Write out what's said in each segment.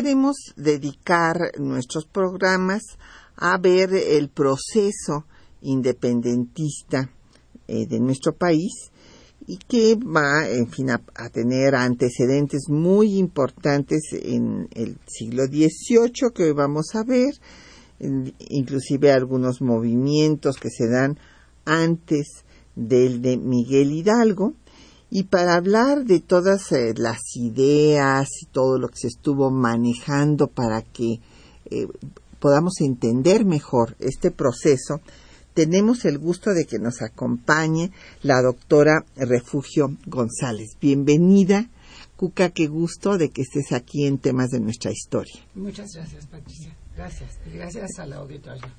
Queremos dedicar nuestros programas a ver el proceso independentista eh, de nuestro país y que va, en fin, a, tener antecedentes muy importantes en el siglo XVIII que hoy vamos a ver, inclusive algunos movimientos que se dan antes del de Miguel Hidalgo. Y para hablar de todas eh, las ideas y todo lo que se estuvo manejando para que eh, podamos entender mejor este proceso, tenemos el gusto de que nos acompañe la doctora Refugio González. Bienvenida. Cuca, qué gusto de que estés aquí en temas de nuestra historia. Muchas gracias, Patricia. Gracias. Y gracias a la auditoría.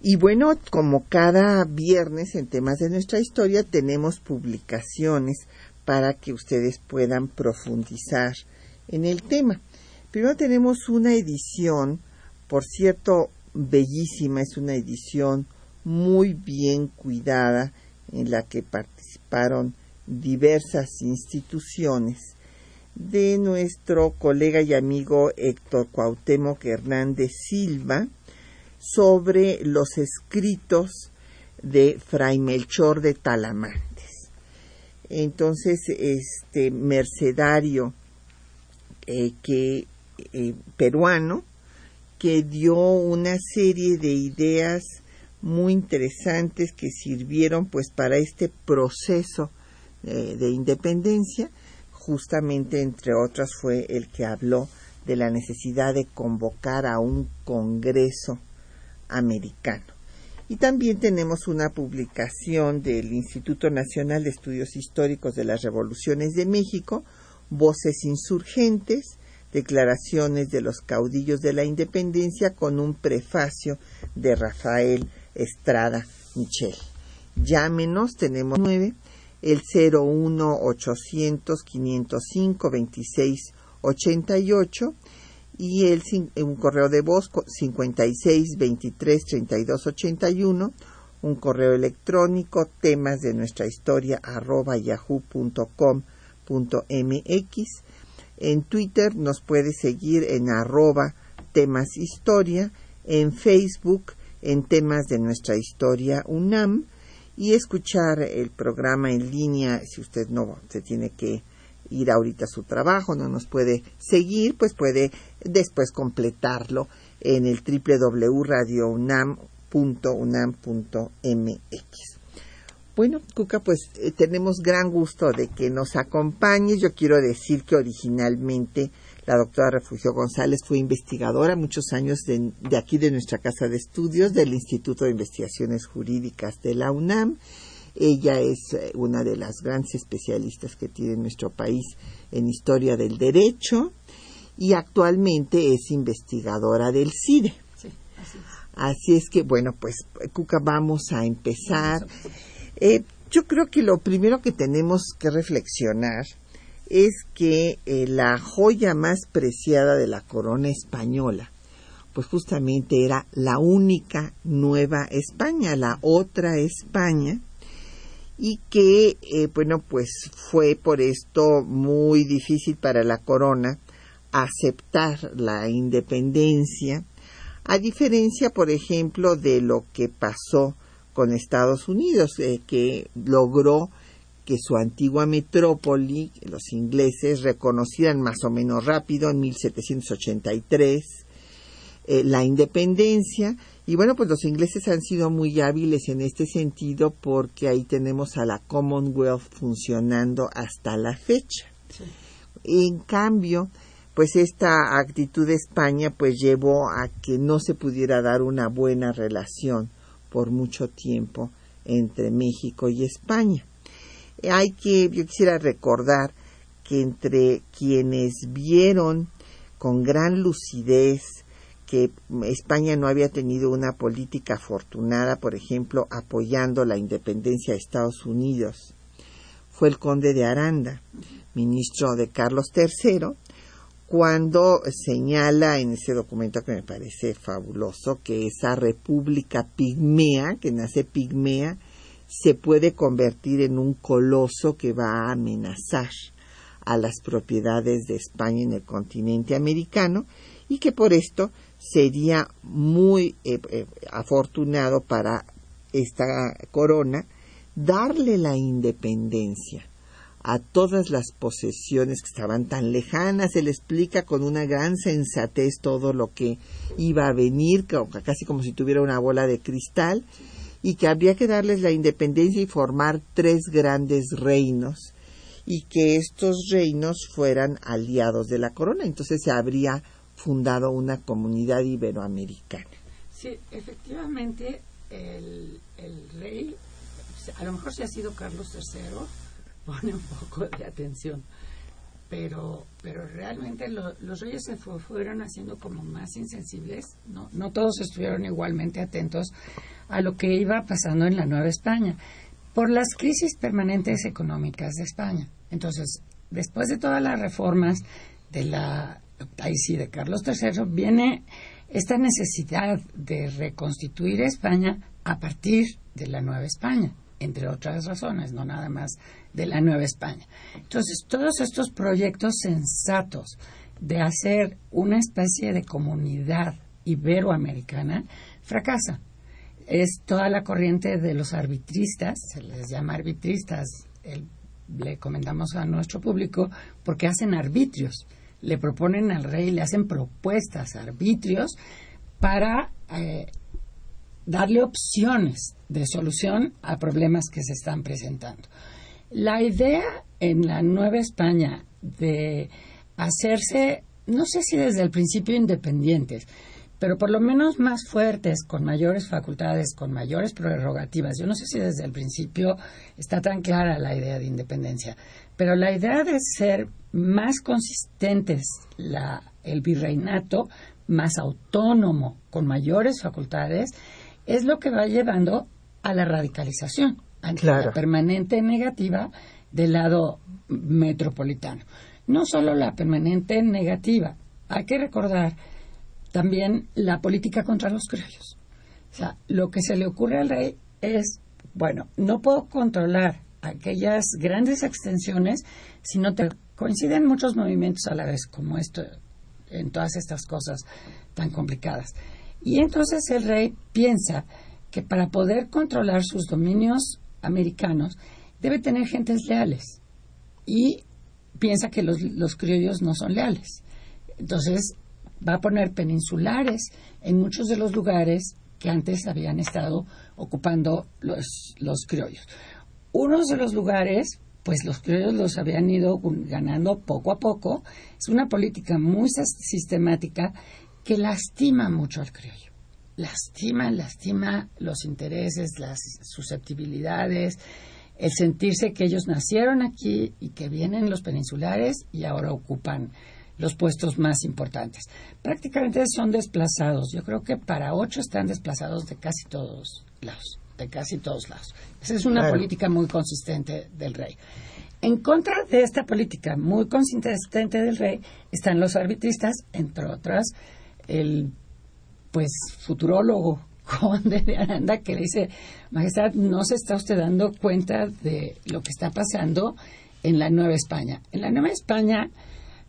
Y bueno, como cada viernes en temas de nuestra historia, tenemos publicaciones para que ustedes puedan profundizar en el tema. Primero tenemos una edición, por cierto, bellísima, es una edición muy bien cuidada en la que participaron diversas instituciones de nuestro colega y amigo Héctor Cuauhtémoc Hernández Silva sobre los escritos de Fray Melchor de Talamantes. Entonces, este mercedario eh, que eh, peruano que dio una serie de ideas muy interesantes que sirvieron pues para este proceso eh, de independencia justamente entre otras fue el que habló de la necesidad de convocar a un congreso americano y también tenemos una publicación del Instituto Nacional de Estudios Históricos de las Revoluciones de México, Voces Insurgentes, Declaraciones de los Caudillos de la Independencia, con un prefacio de Rafael Estrada Michel. Llámenos, tenemos nueve, el 01 800 505 26 88 y el, un correo de voz 56 23 32 81 un correo electrónico temas de nuestra historia arroba yahoo.com.mx en Twitter nos puede seguir en arroba temas historia en Facebook en temas de nuestra historia UNAM y escuchar el programa en línea si usted no se tiene que ir ahorita a su trabajo, no nos puede seguir, pues puede después completarlo en el www.radiounam.unam.mx. Bueno, Cuca, pues eh, tenemos gran gusto de que nos acompañe. Yo quiero decir que originalmente la doctora Refugio González fue investigadora muchos años de, aquí de nuestra casa de estudios del Instituto de Investigaciones Jurídicas de la UNAM. Ella es eh, una de las grandes especialistas que tiene nuestro país en historia del derecho y actualmente es investigadora del CIDE. Sí, así, es. así es que, bueno, pues, Cuca, vamos a empezar. Eh, yo creo que lo primero que tenemos que reflexionar es que eh, la joya más preciada de la corona española, pues justamente era la única nueva España, la otra España, y que, eh, bueno, pues fue por esto muy difícil para la corona aceptar la independencia, a diferencia, por ejemplo, de lo que pasó con Estados Unidos, eh, que logró que su antigua metrópoli, los ingleses, reconocieran más o menos rápido en 1783 eh, la independencia. Y bueno, pues los ingleses han sido muy hábiles en este sentido porque ahí tenemos a la Commonwealth funcionando hasta la fecha. En cambio, pues esta actitud de España pues llevó a que no se pudiera dar una buena relación por mucho tiempo entre México y España hay que, yo quisiera recordar que entre quienes vieron con gran lucidez que España no había tenido una política afortunada, por ejemplo, apoyando la independencia de Estados Unidos. Fue el conde de Aranda, ministro de Carlos III, cuando señala en ese documento que me parece fabuloso que esa república pigmea, que nace pigmea, se puede convertir en un coloso que va a amenazar a las propiedades de España en el continente americano y que por esto sería muy eh, eh, afortunado para esta corona darle la independencia a todas las posesiones que estaban tan lejanas. Se le explica con una gran sensatez todo lo que iba a venir, casi como si tuviera una bola de cristal, y que habría que darles la independencia y formar tres grandes reinos, y que estos reinos fueran aliados de la corona. Entonces se habría fundado una comunidad iberoamericana. Sí, efectivamente, el, rey, a lo mejor si ha sido Carlos III, pone un poco de atención. Pero, pero realmente los reyes se fueron haciendo como más insensibles, no, no todos estuvieron igualmente atentos a lo que iba pasando en la Nueva España, por las crisis permanentes económicas de España. Entonces, después de todas las reformas de la, ahí sí, de Carlos III, viene esta necesidad de reconstituir España a partir de la Nueva España entre otras razones, no nada más de la Nueva España. Entonces, todos estos proyectos sensatos de hacer una especie de comunidad iberoamericana fracasan. Es toda la corriente de los arbitristas, se les llama arbitristas, le comentamos a nuestro público, porque hacen arbitrios. Le proponen al rey, le hacen propuestas, arbitrios, para eh, darle opciones de solución a problemas que se están presentando. La idea en la Nueva España de hacerse, no sé si desde el principio independientes, pero por lo menos más fuertes, con mayores facultades, con mayores prerrogativas. Yo no sé si desde el principio está tan clara la idea de independencia, pero la idea de ser más consistentes la, el virreinato, más autónomo, con mayores facultades, es lo que va llevando a la radicalización, a la permanente negativa del lado metropolitano. No solo la permanente negativa, hay que recordar también la política contra los criollos. O sea, lo que se le ocurre al rey es, bueno, no puedo controlar aquellas grandes extensiones si no te coinciden muchos movimientos a la vez, como esto, en todas estas cosas tan complicadas. Y entonces el rey piensa que para poder controlar sus dominios americanos debe tener gentes leales. Y piensa que los, los criollos no son leales. Entonces va a poner peninsulares en muchos de los lugares que antes habían estado ocupando los, los criollos. Unos de los lugares, pues los criollos los habían ido ganando poco a poco. Es una política muy sistemática que lastima mucho al criollo. Lastima, lastima los intereses, las susceptibilidades, el sentirse que ellos nacieron aquí y que vienen los peninsulares y ahora ocupan los puestos más importantes. Prácticamente son desplazados. Yo creo que para ocho están desplazados de casi todos lados, de casi todos lados. Esa es una política muy consistente del rey. En contra de esta política muy consistente del rey están los arbitristas, entre otras el pues futurólogo conde de Aranda que le dice, Majestad, no se está usted dando cuenta de lo que está pasando en la Nueva España. En la Nueva España,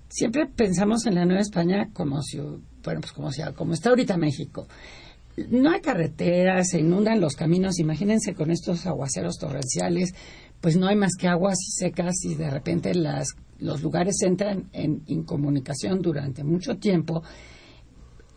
siempre pensamos en la Nueva España como si, bueno, pues como, si, como está ahorita México. No hay carreteras, se inundan los caminos, imagínense con estos aguaceros torrenciales, pues no hay más que aguas secas y de repente las, los lugares entran en incomunicación durante mucho tiempo.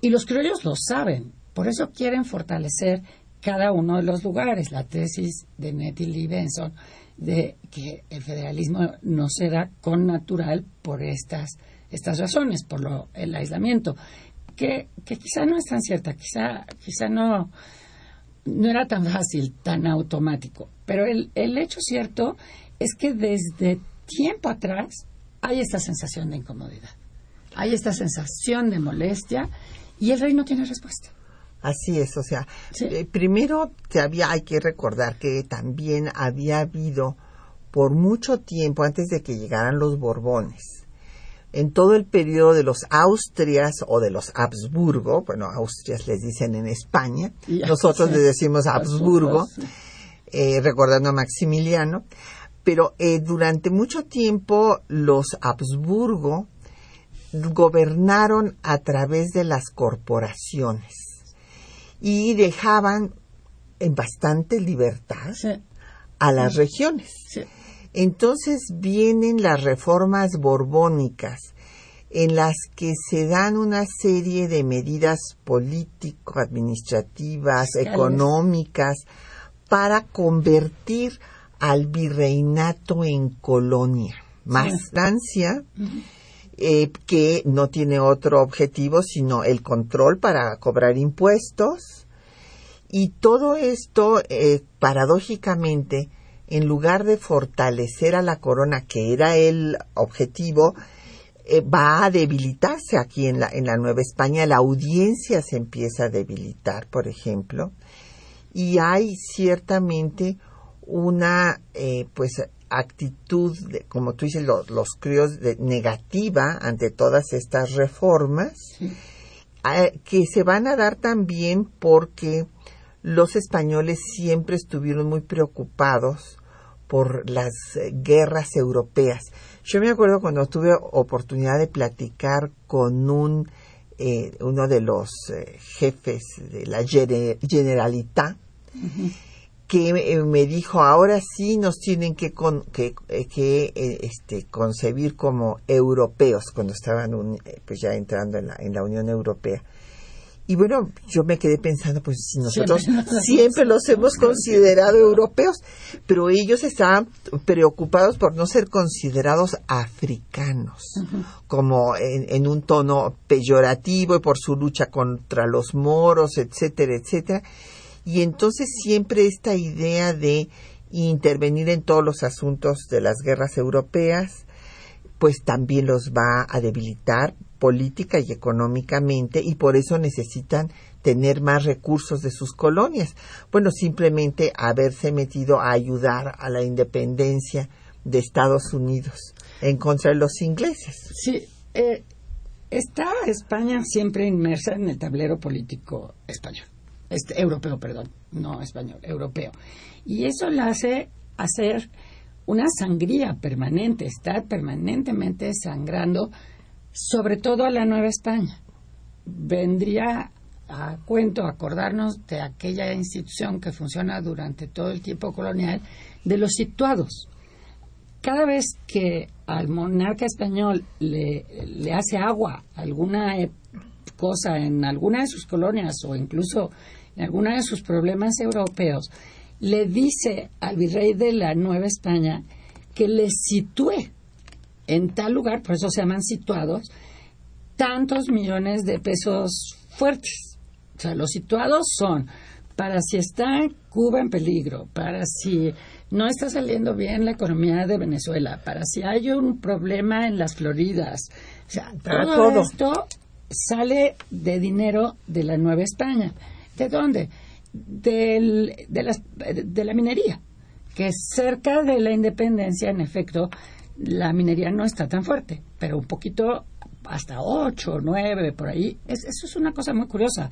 Y los criollos lo saben, por eso quieren fortalecer cada uno de los lugares. La tesis de Nettie Lee Benson de que el federalismo no se da con natural por estas, estas razones, por lo, el aislamiento, que, que quizá no es tan cierta, quizá, quizá no, no era tan fácil, tan automático. Pero el, el hecho cierto es que desde tiempo atrás hay esta sensación de incomodidad. Hay esta sensación de molestia y el rey no tiene respuesta. Así es, o sea, eh, primero te había, hay que recordar que también había habido por mucho tiempo antes de que llegaran los Borbones, en todo el periodo de los Austrias o de los Habsburgo, bueno, Austrias les dicen en España, nosotros les decimos Habsburgo, eh, recordando a Maximiliano, pero eh, durante mucho tiempo los Habsburgo gobernaron a través de las corporaciones y dejaban en bastante libertad a las regiones. Entonces vienen las reformas borbónicas en las que se dan una serie de medidas político-administrativas, económicas, para convertir al virreinato en colonia. Más Francia, eh, que no tiene otro objetivo sino el control para cobrar impuestos. Y todo esto, eh, paradójicamente, en lugar de fortalecer a la corona, que era el objetivo, eh, va a debilitarse aquí en la, en la Nueva España. La audiencia se empieza a debilitar, por ejemplo, y hay ciertamente una, eh, pues, actitud, de, como tú dices, los críos, de, negativa ante todas estas reformas, que se van a dar también porque los españoles siempre estuvieron muy preocupados por las eh, guerras europeas. Yo me acuerdo cuando tuve oportunidad de platicar con un eh, uno de los eh, jefes de la Generalitat, que me dijo, ahora sí nos tienen que este, concebir como europeos, cuando estaban pues ya entrando en la, en la Unión Europea. Y bueno, yo me quedé pensando, pues si nosotros siempre, los hemos considerado europeos, pero ellos estaban preocupados por no ser considerados africanos, como en, un tono peyorativo y por su lucha contra los moros, etcétera, etcétera. Y entonces siempre esta idea de intervenir en todos los asuntos de las guerras europeas, pues también los va a debilitar política y económicamente y por eso necesitan tener más recursos de sus colonias. Bueno, simplemente haberse metido a ayudar a la independencia de Estados Unidos en contra de los ingleses. Sí, eh, está España siempre inmersa en el tablero político español, este, europeo, perdón, no español, europeo. Y eso la hace hacer una sangría permanente, estar permanentemente sangrando sobre todo a la Nueva España. Vendría a cuento acordarnos de aquella institución que funciona durante todo el tiempo colonial, de los situados. Cada vez que al monarca español le, hace agua alguna cosa en alguna de sus colonias o incluso en alguna de sus problemas europeos, le dice al virrey de la Nueva España que le sitúe en tal lugar, por eso se llaman situados, tantos millones de pesos fuertes. O sea, los situados son para si está Cuba en peligro, para si no está saliendo bien la economía de Venezuela, para si hay un problema en las Floridas. O sea, todo, esto sale de dinero de la Nueva España. ¿De dónde? de, de la minería, que cerca de la independencia, en efecto, la minería no está tan fuerte, pero un poquito hasta 8 o 9 por ahí. eso es una cosa muy curiosa,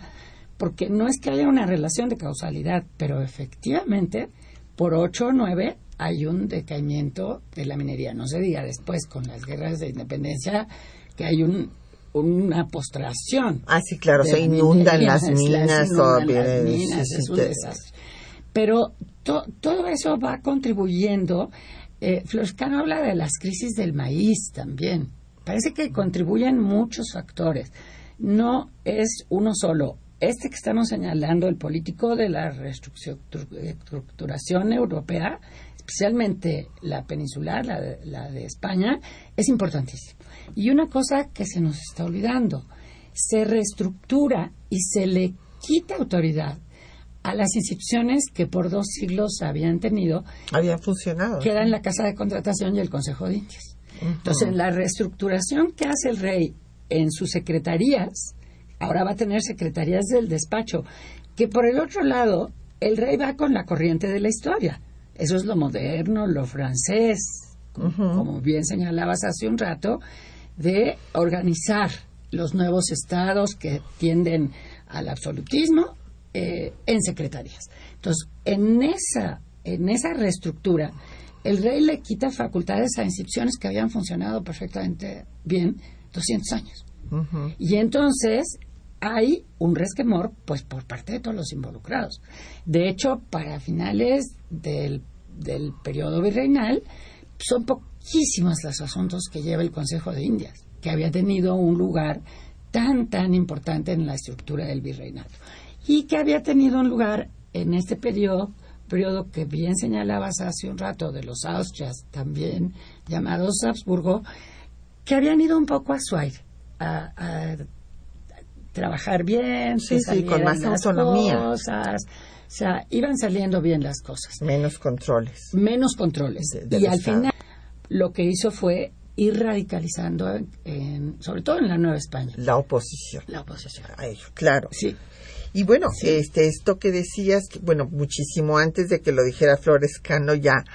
porque no es que haya una relación de causalidad, pero efectivamente por 8 o 9 hay un decaimiento de la minería. No se diga después con las guerras de independencia que hay un, una postración. Ah, sí, claro, se inundan las minas. Las minas es un desastre. Pero todo eso va contribuyendo eh, Floscano habla de las crisis del maíz también. Parece que contribuyen muchos factores. No es uno solo. Este que estamos señalando, el político de la reestructuración europea, especialmente la peninsular, la de, la de España, es importantísimo. Y una cosa que se nos está olvidando, se reestructura y se le quita autoridad a las instituciones que por dos siglos habían tenido. Habían funcionado. Que eran la Casa de Contratación y el Consejo de Indias. Entonces, en la reestructuración que hace el rey en sus secretarías, ahora va a tener secretarías del despacho, que por el otro lado, el rey va con la corriente de la historia. Eso es lo moderno, lo francés, como bien señalabas hace un rato, de organizar los nuevos estados que tienden al absolutismo eh, en secretarías. Entonces, en esa, en esa reestructura, el rey le quita facultades a instituciones que habían funcionado perfectamente bien 200 años. Y entonces hay un resquemor pues por parte de todos los involucrados. De hecho, para finales del, del periodo virreinal, son poquísimos los asuntos que lleva el Consejo de Indias, que había tenido un lugar tan, tan importante en la estructura del virreinato. Y que había tenido un lugar en este periodo periodo que bien señalabas hace un rato de los Austrias, también llamados Habsburgo, que habían ido un poco a su aire, a, trabajar bien, sí, sí, con más autonomía. Cosas, o sea, iban saliendo bien las cosas. Menos controles. Menos controles. y al final lo que hizo fue ir radicalizando, en, sobre todo en la Nueva España. La oposición. La oposición. claro. Sí. Y bueno, este, esto que decías, bueno, muchísimo antes de que lo dijera Flores Cano ya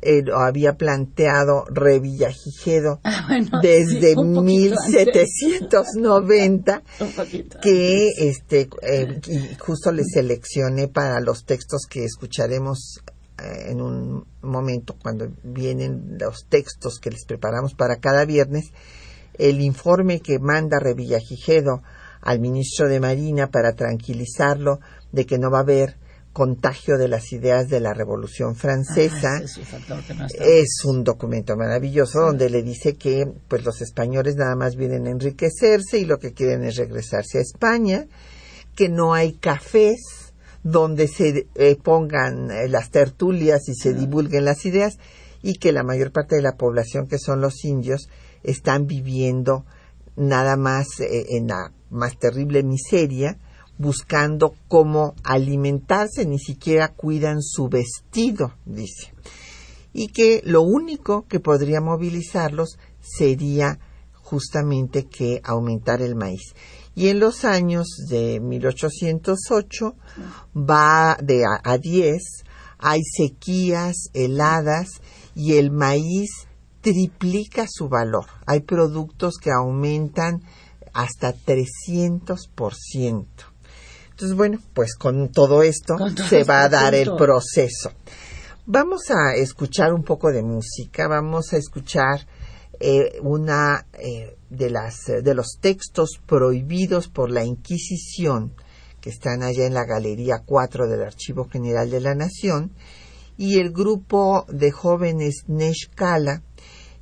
eh, lo había planteado Revillagigedo ah, desde 1790 que este eh, justo le seleccioné para los textos que escucharemos eh, en un momento cuando vienen los textos que les preparamos para cada viernes el informe que manda Revillagigedo al ministro de Marina para tranquilizarlo de que no va a haber contagio de las ideas de la Revolución Francesa. Ah, es un documento maravilloso donde le dice que pues los españoles nada más vienen a enriquecerse y lo que quieren es regresarse a España, que no hay cafés donde se eh, pongan eh, las tertulias y se divulguen las ideas y que la mayor parte de la población que son los indios están viviendo nada más eh, en la más terrible miseria, buscando cómo alimentarse, ni siquiera cuidan su vestido, dice. Y que lo único que podría movilizarlos sería justamente que aumentar el maíz. Y en los años de 1808 va de a, a 10, hay sequías, heladas y el maíz triplica su valor. Hay productos que aumentan hasta 300%. Entonces, bueno, pues con todo esto se va a dar el proceso. Vamos a escuchar un poco de música, vamos a escuchar eh, una eh, de las de los textos prohibidos por la Inquisición que están allá en la Galería 4 del Archivo General de la Nación y el grupo de jóvenes Neshkala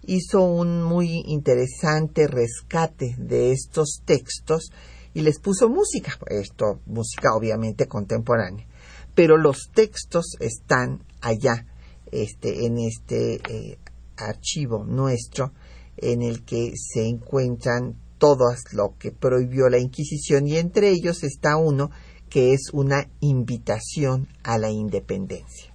hizo un muy interesante rescate de estos textos y les puso música, esto música obviamente contemporánea, pero los textos están allá, este, en este eh, archivo nuestro, en el que se encuentran todas lo que prohibió la Inquisición. Y entre ellos está uno que es una invitación a la independencia.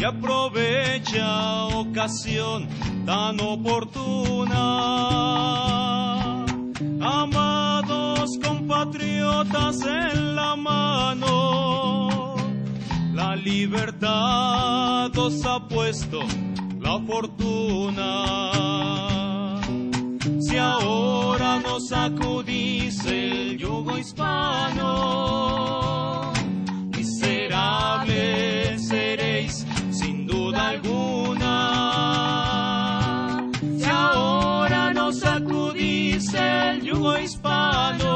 y aprovecha ocasión tan oportuna. Amados patriotas en la mano. La libertad os ha puesto la fortuna. Si ahora nos acudís el yugo hispano, duda alguna. Si ahora nos sacudice el yugo hispano,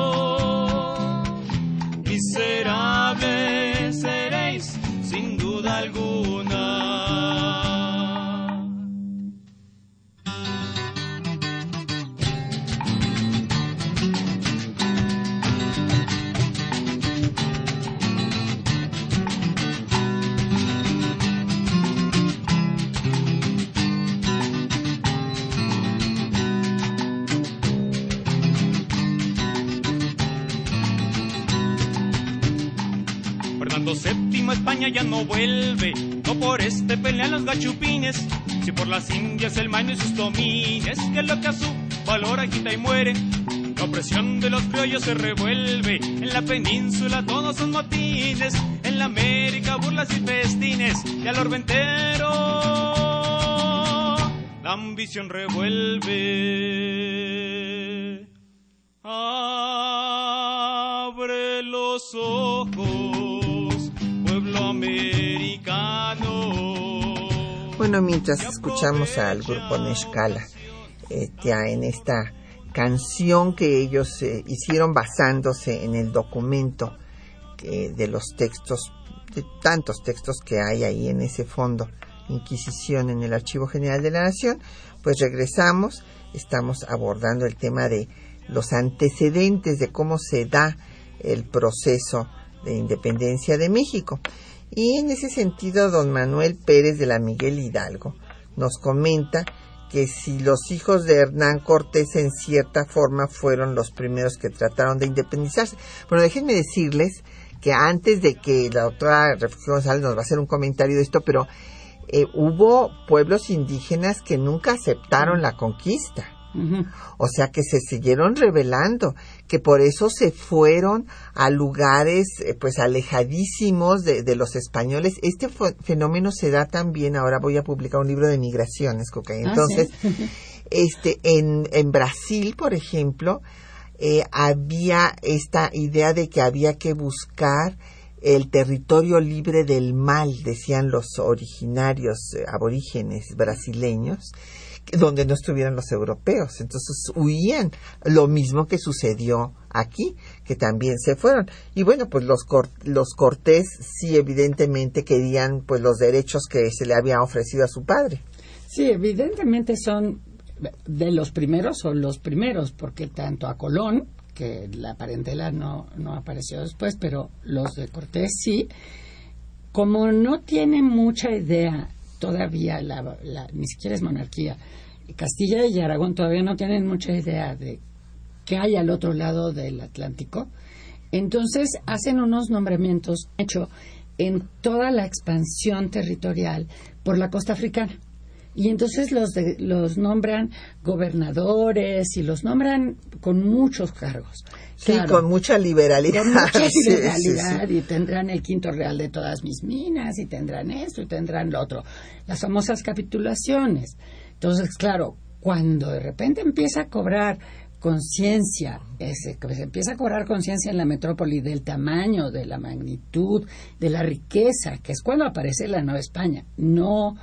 miserable seréis sin duda alguna. Carlos VII España ya no vuelve, no por este pelean los gachupines, si por las indias el maño y sus domines, que lo que a su valor agita y muere. La opresión de los criollos se revuelve, en la península todos son motines, en la América burlas y festines, y al orbentero la ambición revuelve. Abre Bueno, mientras escuchamos al grupo Neshkala, ya en esta canción que ellos eh, hicieron basándose en el documento eh, de los textos, de tantos textos que hay ahí en ese fondo, Inquisición en el Archivo General de la Nación, pues regresamos, estamos abordando el tema de los antecedentes de cómo se da el proceso de independencia de México. Y en ese sentido, don Manuel Pérez de la Miguel Hidalgo nos comenta que si los hijos de Hernán Cortés en cierta forma fueron los primeros que trataron de independizarse. Bueno, déjenme decirles que antes de que la doctora Reflexión González nos va a hacer un comentario de esto, pero eh, hubo pueblos indígenas que nunca aceptaron la conquista. O sea que se siguieron rebelando, que por eso se fueron a lugares eh, pues alejadísimos de, de, los españoles. Este fenómeno se da también, ahora voy a publicar un libro de migraciones, Coca. Entonces, Ah, ¿sí? este, en, en Brasil, por ejemplo, eh, había esta idea de que había que buscar el territorio libre del mal, decían los originarios eh, aborígenes brasileños, donde no estuvieran los europeos. Entonces huían, lo mismo que sucedió aquí, que también se fueron. Y bueno, pues los, los Cortés sí evidentemente querían pues los derechos que se le habían ofrecido a su padre. Sí, evidentemente son de los primeros o los primeros, porque tanto a Colón, que la parentela no, no apareció después, pero los de Cortés sí, como no tiene mucha idea todavía, la, la, ni siquiera es monarquía, Castilla y Aragón todavía no tienen mucha idea de qué hay al otro lado del Atlántico, entonces hacen unos nombramientos hecho en toda la expansión territorial por la costa africana. Y entonces los, de, los nombran gobernadores y los nombran con muchos cargos. Sí, claro, con mucha liberalidad. Con mucha liberalidad sí, sí, sí. y tendrán el quinto real de todas mis minas y tendrán esto y tendrán lo otro. Las famosas capitulaciones. Entonces, claro, cuando de repente empieza a cobrar conciencia, se empieza a cobrar conciencia en la metrópoli del tamaño, de la magnitud, de la riqueza, que es cuando aparece la Nueva España, no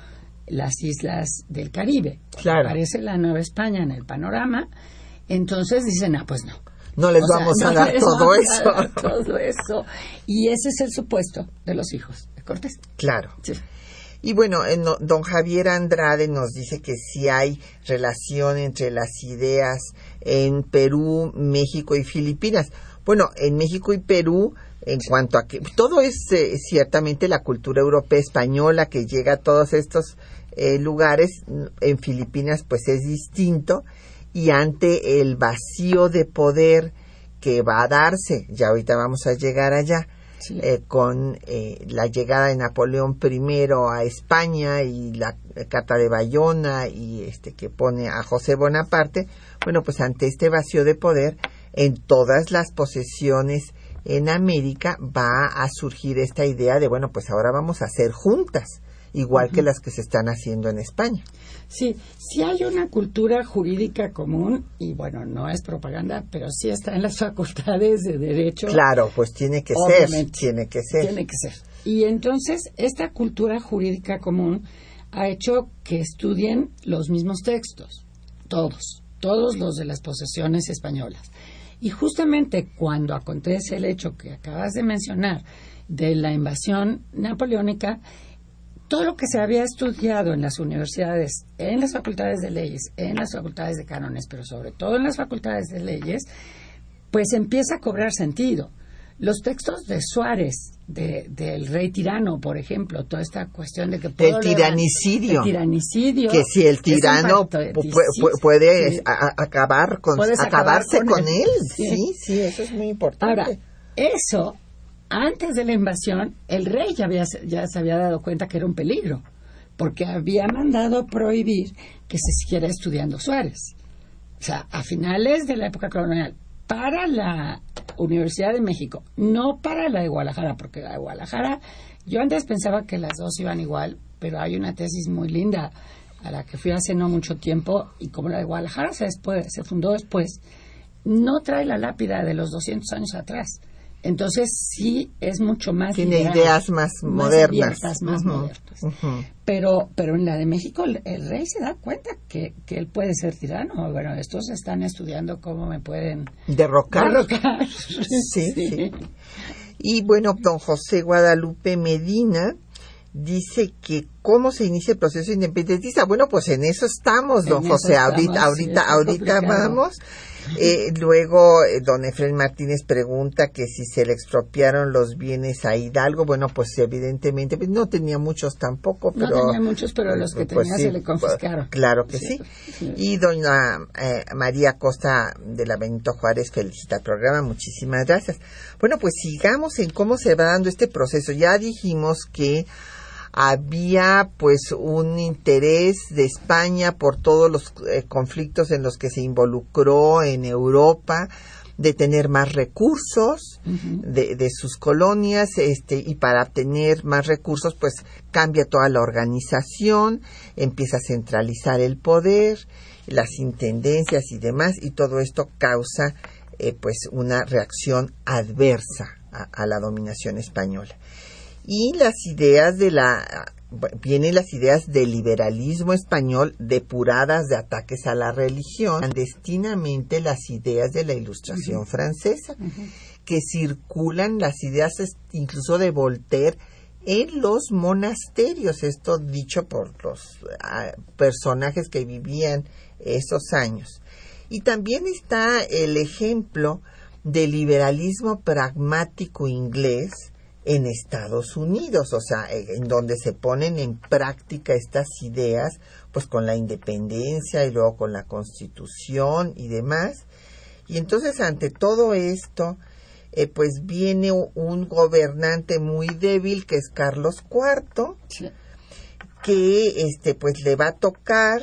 las islas del Caribe. Claro. Aparece la Nueva España en el panorama, entonces dicen, ah, pues no. No les o vamos sea, a no dar todo eso. A dar todo eso. Y ese es el supuesto de los hijos de Cortés. Claro. Sí. Y bueno, en, don Javier Andrade nos dice que sí hay relación entre las ideas en Perú, México y Filipinas. Bueno, en México y Perú, en cuanto a que todo es eh, ciertamente la cultura europea española que llega a todos estos eh, lugares, en Filipinas pues es distinto y ante el vacío de poder que va a darse, ya ahorita vamos a llegar allá, Sí. Eh, con eh, la llegada de Napoleón I a España y la Carta de Bayona y este que pone a José Bonaparte, bueno, pues ante este vacío de poder en todas las posesiones en América va a surgir esta idea de bueno, pues ahora vamos a hacer juntas, igual uh -huh. que las que se están haciendo en España. Sí, sí hay una cultura jurídica común y bueno, no es propaganda, pero sí está en las facultades de derecho. Claro, pues tiene que Obviamente, ser, tiene que ser. Tiene que ser. Y entonces esta cultura jurídica común ha hecho que estudien los mismos textos, todos, todos los de las posesiones españolas. Y justamente cuando acontece el hecho que acabas de mencionar de la invasión napoleónica, todo lo que se había estudiado en las universidades, en las facultades de leyes, en las facultades de cánones, pero sobre todo en las facultades de leyes, pues empieza a cobrar sentido. Los textos de Suárez, de, del rey tirano, por ejemplo, toda esta cuestión de que... El tiranicidio. El tiranicidio. Que si el tirano puede, puede sí. a, acabar con, acabarse con, con, con él. él. Sí. sí, sí, eso es muy importante. Ahora, eso antes de la invasión, el rey ya, había, ya se había dado cuenta que era un peligro, porque había mandado prohibir que se siguiera estudiando Suárez. O sea, a finales de la época colonial, para la Universidad de México, no para la de Guadalajara, porque la de Guadalajara, yo antes pensaba que las dos iban igual, pero hay una tesis muy linda a la que fui hace no mucho tiempo y como la de Guadalajara se, después, se fundó después, no trae la lápida de los 200 años atrás. Entonces sí es mucho más tiene liberal, ideas más, modernas, abiertas, más modernas. Pero, pero en la de México el, el rey se da cuenta que, que él puede ser tirano. Bueno, estos están estudiando cómo me pueden derrocar. derrocar. Sí, sí. Y bueno, don José Guadalupe Medina dice que cómo se inicia el proceso independentista. Bueno, pues en eso estamos, don En José. estamos, ahorita, ahorita, ahorita vamos. Eh, luego, eh, don Efraín Martínez pregunta que si se le expropiaron los bienes a Hidalgo. Bueno, pues evidentemente pues, no tenía muchos tampoco, No pero tenía muchos, pero los que pues tenía sí, se le confiscaron. Claro que sí. Sí. Y doña eh, María Costa de la Benito Juárez felicita el programa. Muchísimas gracias. Bueno, pues sigamos en cómo se va dando este proceso. Ya dijimos que había pues un interés de España por todos los eh, conflictos en los que se involucró en Europa de tener más recursos de, de sus colonias este y para tener más recursos pues cambia toda la organización empieza a centralizar el poder las intendencias y demás y todo esto causa eh, pues una reacción adversa a- a la dominación española y las ideas de la vienen las ideas del liberalismo español depuradas de ataques a la religión, clandestinamente las ideas de la ilustración francesa, que circulan las ideas incluso de Voltaire en los monasterios, esto dicho por los ah, personajes que vivían esos años. Y también está el ejemplo del liberalismo pragmático inglés en Estados Unidos, o sea, eh, en donde se ponen en práctica estas ideas, pues con la independencia y luego con la constitución y demás. Y entonces ante todo esto, eh, pues viene un gobernante muy débil que es Carlos IV, Sí. que este pues le va a tocar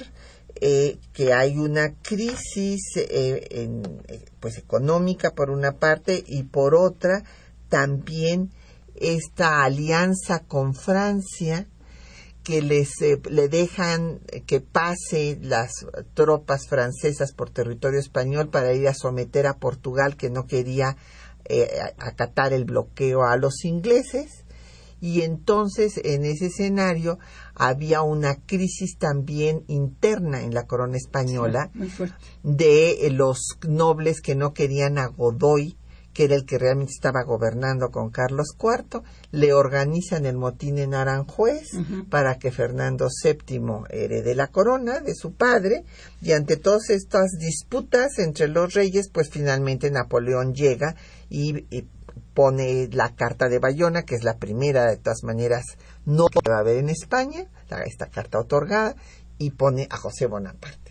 eh, que hay una crisis eh, en, pues económica por una parte y por otra también esta alianza con Francia que les eh, le dejan que pase las tropas francesas por territorio español para ir a someter a Portugal que no quería eh, acatar el bloqueo a los ingleses. Y entonces en ese escenario había una crisis también interna en la corona española de eh, los nobles que no querían a Godoy, que era el que realmente estaba gobernando con Carlos IV, le organizan el motín en Aranjuez para que Fernando VII herede la corona de su padre y ante todas estas disputas entre los reyes, pues finalmente Napoleón llega y, y pone la carta de Bayona, que es la primera de todas maneras no que va a haber en España, esta carta otorgada, y pone a José Bonaparte.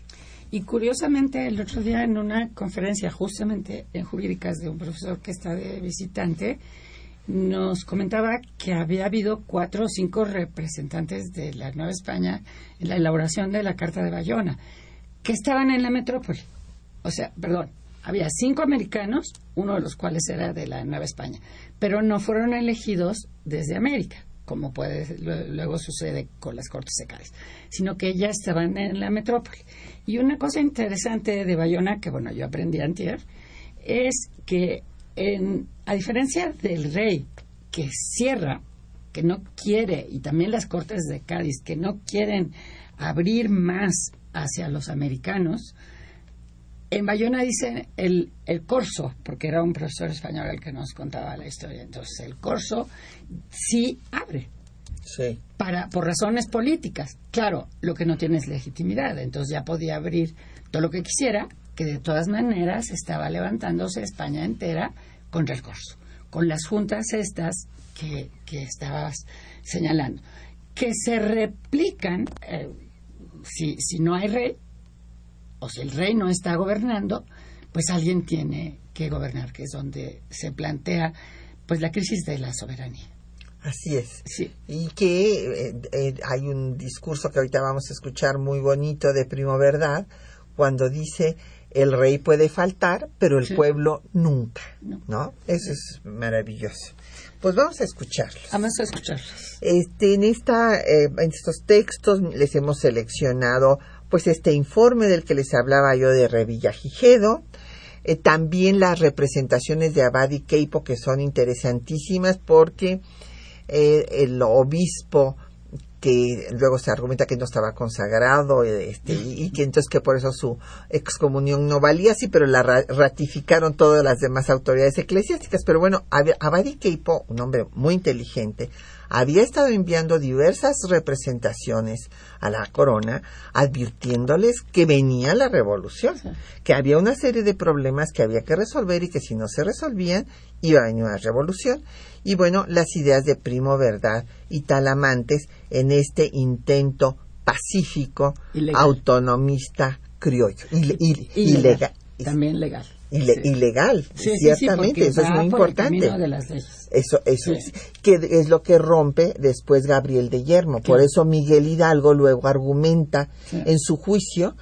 Y curiosamente, el otro día en una conferencia justamente en jurídicas de un profesor que está de visitante, nos comentaba que había habido cuatro o cinco representantes de la Nueva España en la elaboración de la Carta de Bayona, que estaban en la metrópoli. O sea, perdón, había cinco americanos, uno de los cuales era de la Nueva España, pero no fueron elegidos desde América, como puede lue- luego sucede con las Cortes Secales, sino que ya estaban en la metrópoli. Y una cosa interesante de Bayona, que bueno, yo aprendí antier, es que en, a diferencia del rey que cierra, que no quiere, y también las Cortes de Cádiz, que no quieren abrir más hacia los americanos, en Bayona dice el, el corso, porque era un profesor español el que nos contaba la historia. Entonces, el corso sí abre, Sí. para, por razones políticas. Claro, lo que no tiene es legitimidad. Entonces ya podía abrir todo lo que quisiera, que de todas maneras estaba levantándose España entera contra el corso, con las juntas estas que, que estabas señalando, que se replican, eh, si, si no hay rey, o si el rey no está gobernando, pues alguien tiene que gobernar, que es donde se plantea pues la crisis de la soberanía. Así es. Sí. Y que eh, eh, hay un discurso que ahorita vamos a escuchar muy bonito de Primo Verdad, cuando dice el rey puede faltar, pero el Sí. pueblo nunca, No. ¿no? Eso es maravilloso. Pues vamos a escucharlos. Vamos a escucharlos. Este, en, esta, eh, en estos textos les hemos seleccionado pues este informe del que les hablaba yo de Revillagigedo, eh, también las representaciones de Abad y Keipo que son interesantísimas porque eh, el obispo que luego se argumenta que no estaba consagrado este, y, que entonces que por eso su excomunión no valía, sí, pero la ra- ratificaron todas las demás autoridades eclesiásticas. Pero bueno, Ab- Abadi Keipo, un hombre muy inteligente, había estado enviando diversas representaciones a la corona advirtiéndoles que venía la revolución, que había una serie de problemas que había que resolver y que si no se resolvían iba a venir una revolución. Y bueno, las ideas de Primo Verdad y Talamantes en este intento pacífico, Ilegal. autonomista, criollo, ile- ile- ilegal. También legal. Ile- Sí. ilegal, Sí, ciertamente, eso es muy importante. camino de las leyes. Eso, eso es. Que es lo que rompe después Gabriel de Yermo. Por eso Miguel Hidalgo luego argumenta en su juicio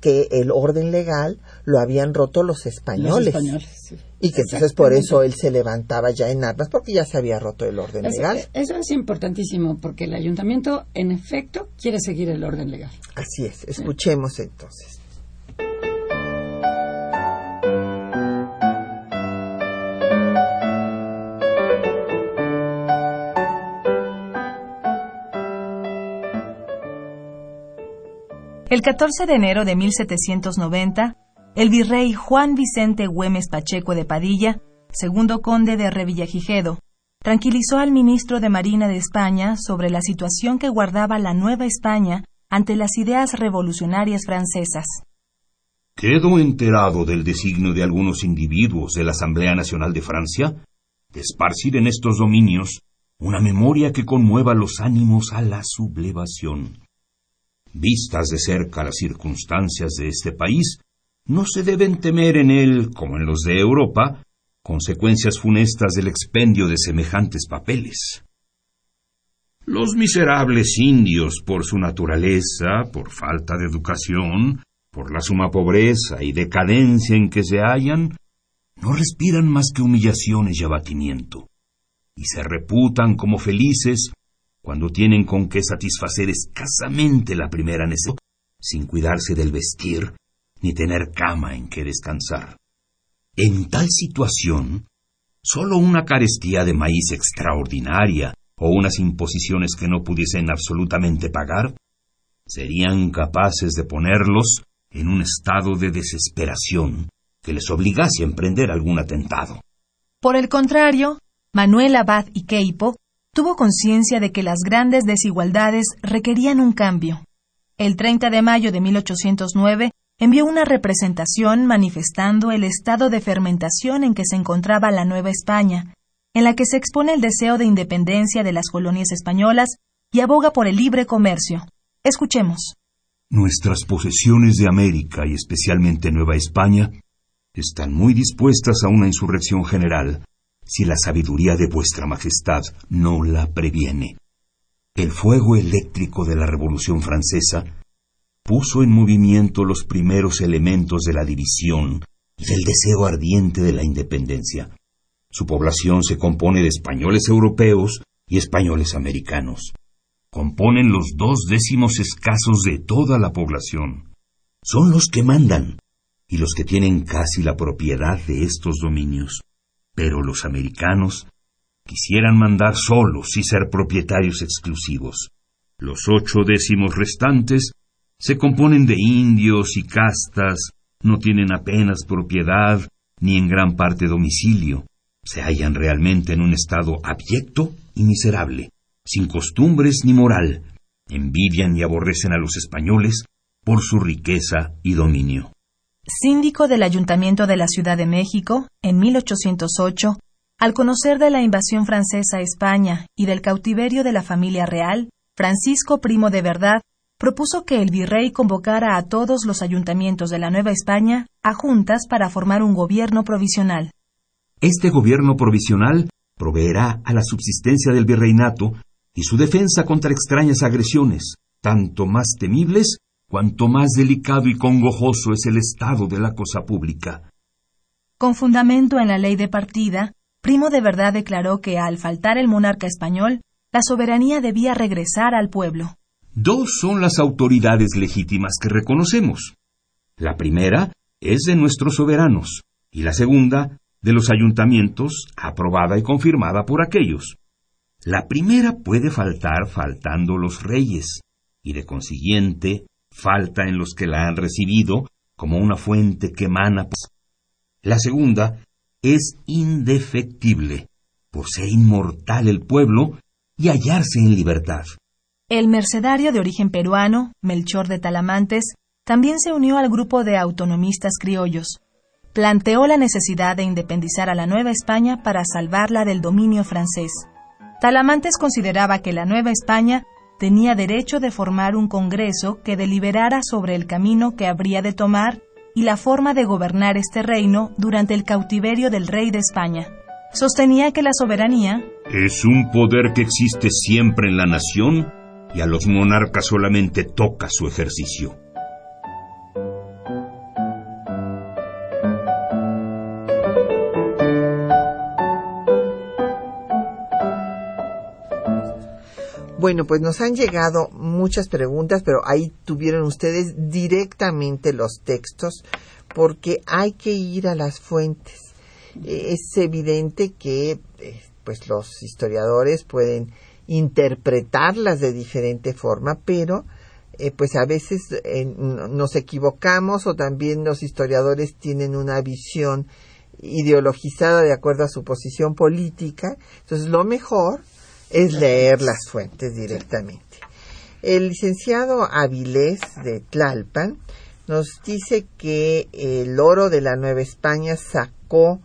que el orden legal lo habían roto los españoles. Los españoles, sí. Y que entonces por eso él se levantaba ya en armas porque ya se había roto el orden legal. eso es importantísimo porque el ayuntamiento, en efecto, quiere seguir el orden legal. Así es. Escuchemos entonces. El 14 de enero de 1790, el virrey Juan Vicente Güemes Pacheco de Padilla, segundo conde de Revillagigedo, tranquilizó al ministro de Marina de España sobre la situación que guardaba la Nueva España ante las ideas revolucionarias francesas. Quedo enterado del designio de algunos individuos de la Asamblea Nacional de Francia de esparcir en estos dominios una memoria que conmueva los ánimos a la sublevación. Vistas de cerca las circunstancias de este país, no se deben temer en él, como en los de Europa, consecuencias funestas del expendio de semejantes papeles. Los miserables indios, por su naturaleza, por falta de educación, por la suma pobreza y decadencia en que se hallan, no respiran más que humillaciones y abatimiento, y se reputan como felices cuando tienen con qué satisfacer escasamente la primera necesidad, sin cuidarse del vestir ni tener cama en que descansar. En tal situación, sólo una carestía de maíz extraordinaria o unas imposiciones que no pudiesen absolutamente pagar serían capaces de ponerlos en un estado de desesperación que les obligase a emprender algún atentado. Por el contrario, Manuel Abad y Queipo tuvo conciencia de que las grandes desigualdades requerían un cambio. El 30 de mayo de 1809 envió una representación manifestando el estado de fermentación en que se encontraba la Nueva España, en la que se expone el deseo de independencia de las colonias españolas y aboga por el libre comercio. Escuchemos. Nuestras posesiones de América y especialmente Nueva España están muy dispuestas a una insurrección general si la sabiduría de vuestra Majestad no la previene. El fuego eléctrico de la Revolución Francesa puso en movimiento los primeros elementos de la división y del deseo ardiente de la independencia. Su población se compone de españoles europeos y españoles americanos. Componen los dos décimos escasos de toda la población. Son los que mandan y los que tienen casi la propiedad de estos dominios. Pero los americanos quisieran mandar solos y ser propietarios exclusivos. Los ocho décimos restantes se componen de indios y castas, no tienen apenas propiedad ni en gran parte domicilio. Se hallan realmente en un estado abyecto y miserable, sin costumbres ni moral. Envidian y aborrecen a los españoles por su riqueza y dominio. Síndico del Ayuntamiento de la Ciudad de México, en 1808, al conocer de la invasión francesa a España y del cautiverio de la familia real, Francisco Primo de Verdad propuso que el virrey convocara a todos los ayuntamientos de la Nueva España a juntas para formar un gobierno provisional. Este gobierno provisional proveerá a la subsistencia del virreinato y su defensa contra extrañas agresiones, tanto más temibles cuanto más delicado y congojoso es el estado de la cosa pública. Con fundamento en la ley de partida, Primo de Verdad declaró que al faltar el monarca español, la soberanía debía regresar al pueblo. Dos son las autoridades legítimas que reconocemos. La primera es de nuestros soberanos y la segunda de los ayuntamientos, aprobada y confirmada por aquellos. La primera puede faltar faltando los reyes, y de consiguiente falta en los que la han recibido como una fuente que emana. La segunda es indefectible, por ser inmortal el pueblo y hallarse en libertad. El mercedario de origen peruano, Melchor de Talamantes, también se unió al grupo de autonomistas criollos. Planteó la necesidad de independizar a la Nueva España para salvarla del dominio francés. Talamantes consideraba que la Nueva España tenía derecho de formar un Congreso que deliberara sobre el camino que habría de tomar y la forma de gobernar este reino durante el cautiverio del rey de España. Sostenía que la soberanía es un poder que existe siempre en la nación y a los monarcas solamente toca su ejercicio. Bueno, pues nos han llegado muchas preguntas, pero ahí tuvieron ustedes directamente los textos porque hay que ir a las fuentes. Es evidente que eh, pues los historiadores pueden interpretarlas de diferente forma, pero eh, pues a veces eh, nos equivocamos o también los historiadores tienen una visión ideologizada de acuerdo a su posición política. Entonces, lo mejor es leer las fuentes directamente. El licenciado Avilés de Tlalpan nos dice que el oro de la Nueva España sacó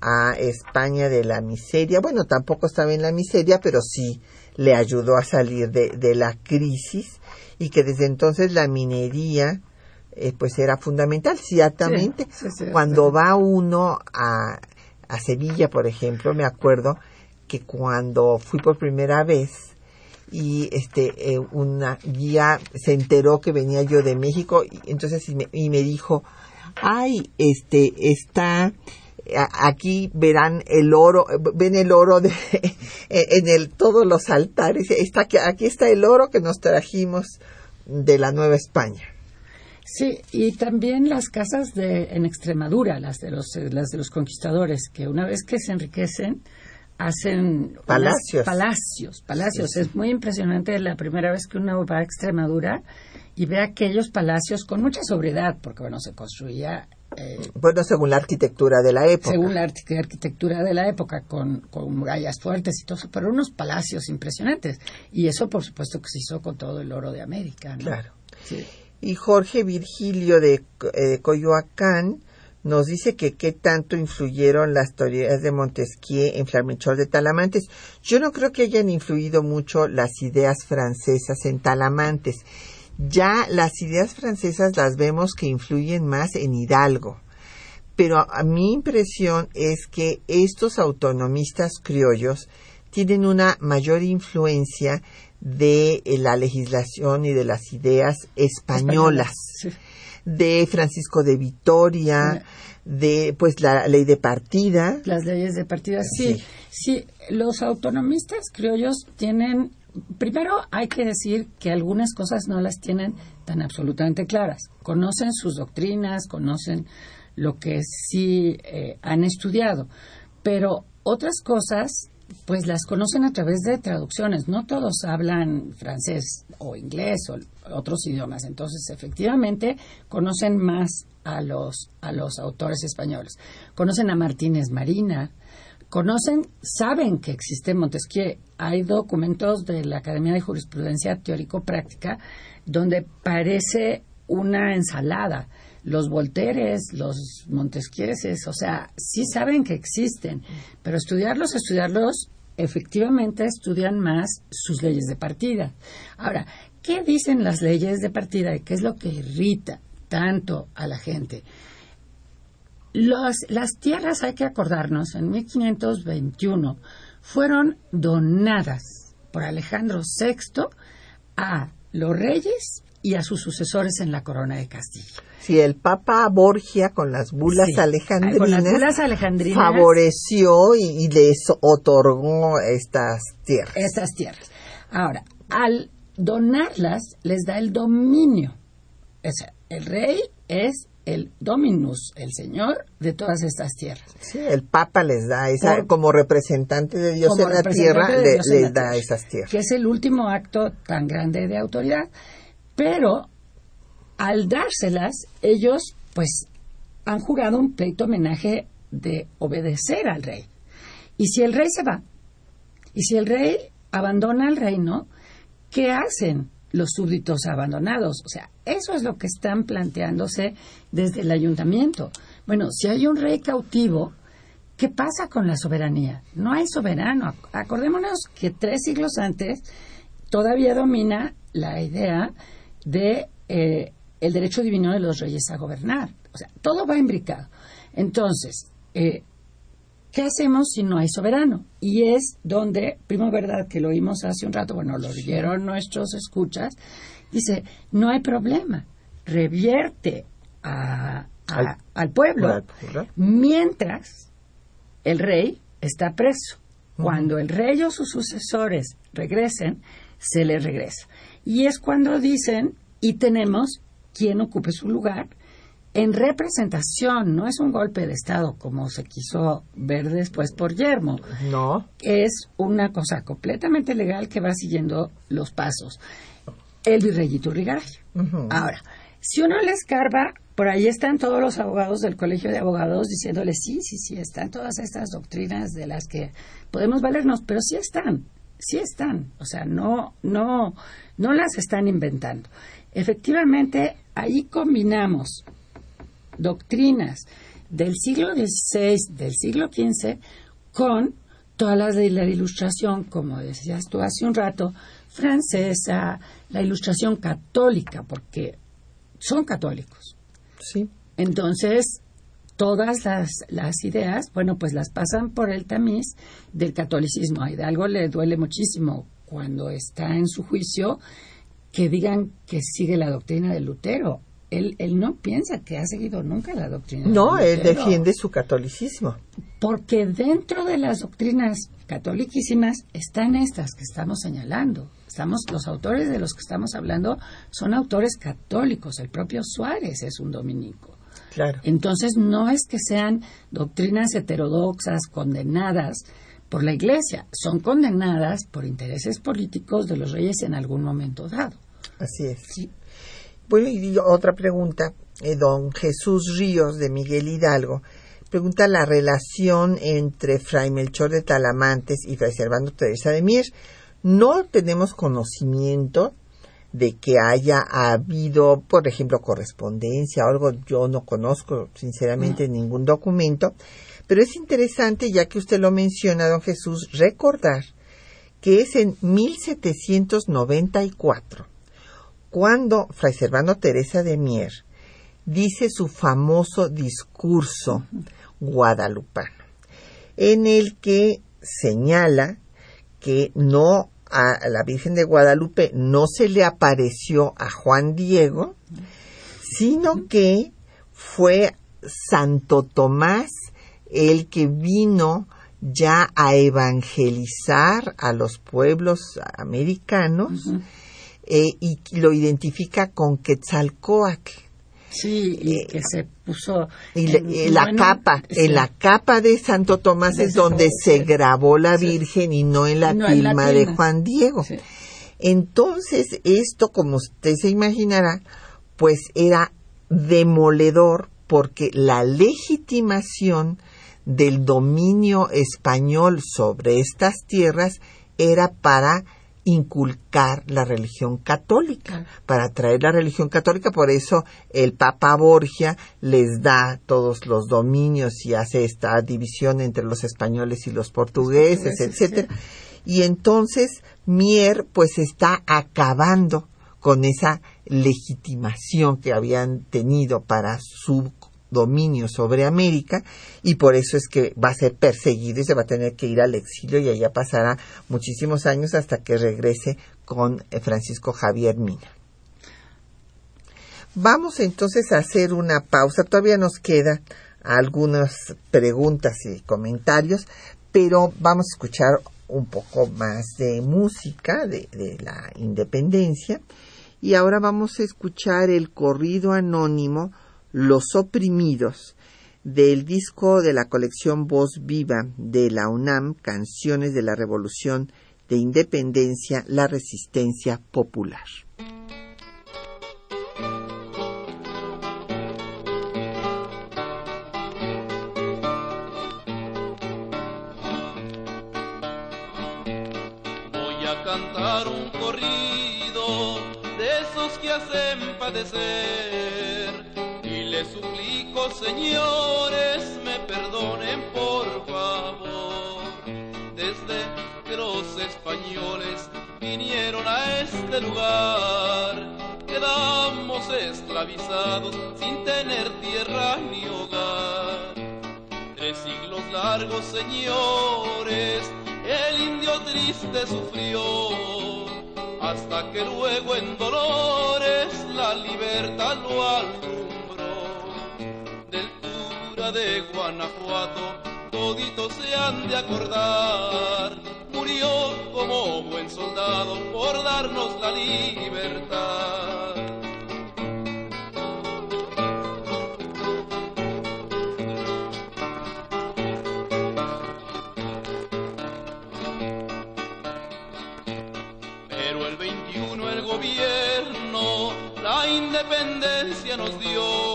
a España de la miseria. Bueno, tampoco estaba en la miseria, pero sí le ayudó a salir de, la crisis y que desde entonces la minería eh, pues era fundamental, ciertamente. Cuando va uno a, a Sevilla, por ejemplo, me acuerdo que cuando fui por primera vez y este eh, una guía se enteró que venía yo de México y entonces y me, dijo ay este está aquí verán el oro ven el oro de, en el todos los altares está aquí está el oro que nos trajimos de la Nueva España Sí, y también las casas de en Extremadura, las de los las de los conquistadores, que una vez que se enriquecen, hacen palacios. Palacios, palacios. Es muy impresionante la primera vez que uno va a Extremadura y ve aquellos palacios con mucha sobriedad, porque bueno, se construía... Eh, bueno, según la arquitectura de la época. Según la arquitectura de la época, con, con murallas fuertes y todo eso, pero unos palacios impresionantes. Y eso, por supuesto, que se hizo con todo el oro de América. Claro. Y Jorge Virgilio de eh, Coyoacán nos dice que qué tanto influyeron las teorías de Montesquieu en Flamechol de Talamantes. Yo no creo que hayan influido mucho las ideas francesas en Talamantes. Ya las ideas francesas las vemos que influyen más en Hidalgo. Pero a, mi impresión es que estos autonomistas criollos tienen una mayor influencia de eh, la legislación y de las ideas españolas de Francisco de Vitoria, de pues la ley de partida. Las leyes de partida, sí. Sí, los autonomistas criollos tienen primero hay que decir que algunas cosas no las tienen tan absolutamente claras. Conocen sus doctrinas, conocen lo que sí eh, han estudiado, pero otras cosas pues las conocen a través de traducciones. No todos hablan francés o inglés o otros idiomas. Entonces, efectivamente, conocen más a los, a los autores españoles. Conocen a Martínez Marina, conocen, saben que existe Montesquieu. Hay documentos de la Academia de Jurisprudencia Teórico-Práctica donde parece una ensalada. Los Volteres, los Montesquieses, o sea, sí saben que existen, pero estudiarlos, estudiarlos, efectivamente estudian más sus leyes de partida. Ahora, ¿qué dicen las leyes de partida y qué es lo que irrita tanto a la gente? las tierras hay que acordarnos, en 1521 fueron donadas por Alejandro VI a los reyes y a sus sucesores en la corona de Castilla. Si el Papa Borgia con las bulas, Sí, alejandrinas, con las bulas alejandrinas. favoreció y, y les otorgó estas tierras. estas tierras. Ahora, al donarlas, les da el dominio. O sea, el rey es el dominus, el señor de todas estas tierras. Sí, el Papa les da esa, Por- como representante de Dios en la tierra, de le- les da tierra, esas tierras. Que es el último acto tan grande de autoridad. Pero al dárselas, ellos pues han jurado un pleito homenaje de obedecer al rey. Y si el rey se va, y si el rey abandona el reino, ¿qué hacen los súbditos abandonados? O sea, eso es lo que están planteándose desde el ayuntamiento. Bueno, si hay un rey cautivo, ¿qué pasa con la soberanía? No hay soberano. Ac- Acordémonos que tres siglos antes todavía domina la idea de eh, el derecho divino de los reyes a gobernar. O sea, todo va imbricado. Entonces, eh, ¿qué hacemos si no hay soberano? Y es donde, primo verdad, que lo oímos hace un rato, bueno, lo oyeron nuestros escuchas, dice, no hay problema, revierte a- a- Al- al pueblo al pueblo. mientras el rey está preso. Cuando el rey o sus sucesores regresen, se les regresa. Y es cuando dicen, y tenemos quien ocupe su lugar, en representación, no es un golpe de Estado como se quiso ver después por Yermo, No, es una cosa completamente legal que va siguiendo los pasos. El virreyito Rigaray. Ahora, si uno le escarba, por ahí están todos los abogados del Colegio de Abogados diciéndole, sí, sí, sí, están todas estas doctrinas de las que podemos valernos, pero sí están, sí están, o sea, no, no, no las están inventando. Efectivamente, ahí combinamos doctrinas del siglo XVI, del siglo XV, con todas las de la ilustración, como decías tú hace un rato, francesa, la ilustración católica, porque son católicos. sí. Entonces, todas las, las ideas, bueno, pues las pasan por el tamiz del catolicismo. A Hidalgo le duele muchísimo cuando está en su juicio que digan que sigue la doctrina de Lutero. Él, él no piensa que ha seguido nunca la doctrina No, de él Lutero. defiende su catolicismo. Porque dentro de las doctrinas catoliquísimas están estas que estamos señalando. Estamos, los autores de los que estamos hablando son autores católicos. El propio Suárez es un dominico. Claro. Entonces no es que sean doctrinas heterodoxas condenadas por la Iglesia, son condenadas por intereses políticos de los reyes en algún momento dado. Así es. Bueno, y otra pregunta. eh, don Jesús Ríos de Miguel Hidalgo pregunta la relación entre Fray Melchor de Talamantes y Fray Servando Teresa de Mier. No tenemos conocimiento de que haya habido, por ejemplo, correspondencia o algo. Yo no conozco, sinceramente, ningún documento. Pero es interesante, ya que usted lo menciona, don Jesús, recordar que es en 1794 cuando Fray Servando Teresa de Mier dice su famoso discurso guadalupano, en el que señala que no a la Virgen de Guadalupe no se le apareció a Juan Diego, sino que fue Santo Tomás el que vino ya a evangelizar a los pueblos americanos eh, y lo identifica con Quetzalcoatl. Sí, y que se puso Y le- en- eh, la bueno, capa, sí. en la capa de Santo Tomás De es donde se grabó la Sí. Virgen y no en la No tilma de. Juan Diego. Sí. Entonces, esto, como usted se imaginará, pues era demoledor porque la legitimación del dominio español sobre estas tierras era para inculcar la religión católica, para traer la religión católica, por eso el Papa Borgia les da todos los dominios y hace esta división entre los españoles y los portugueses, portugueses, etcétera. Y entonces Mier pues está acabando con esa legitimación que habían tenido para su dominio sobre América y por eso es que va a ser perseguido y se va a tener que ir al exilio y allá pasará muchísimos años hasta que regrese con eh, Francisco Javier Mina. Vamos entonces a hacer una pausa. Todavía nos queda algunas preguntas y comentarios, pero vamos a escuchar un poco más de música de, de la independencia y ahora vamos a escuchar el corrido anónimo Los oprimidos del disco de la colección Voz Viva de la UNAM, Canciones de la Revolución de Independencia, la Resistencia Popular. Voy a cantar un corrido de esos que hacen padecer señores, me perdonen por favor. Desde que los españoles vinieron a este lugar, quedamos esclavizados sin tener tierra ni hogar. Tres siglos largos, señores, el indio triste sufrió, hasta que luego en dolores la libertad lo de Guanajuato, toditos se han de acordar, murió como buen soldado por darnos la libertad. Pero el 21 el gobierno la independencia nos dio,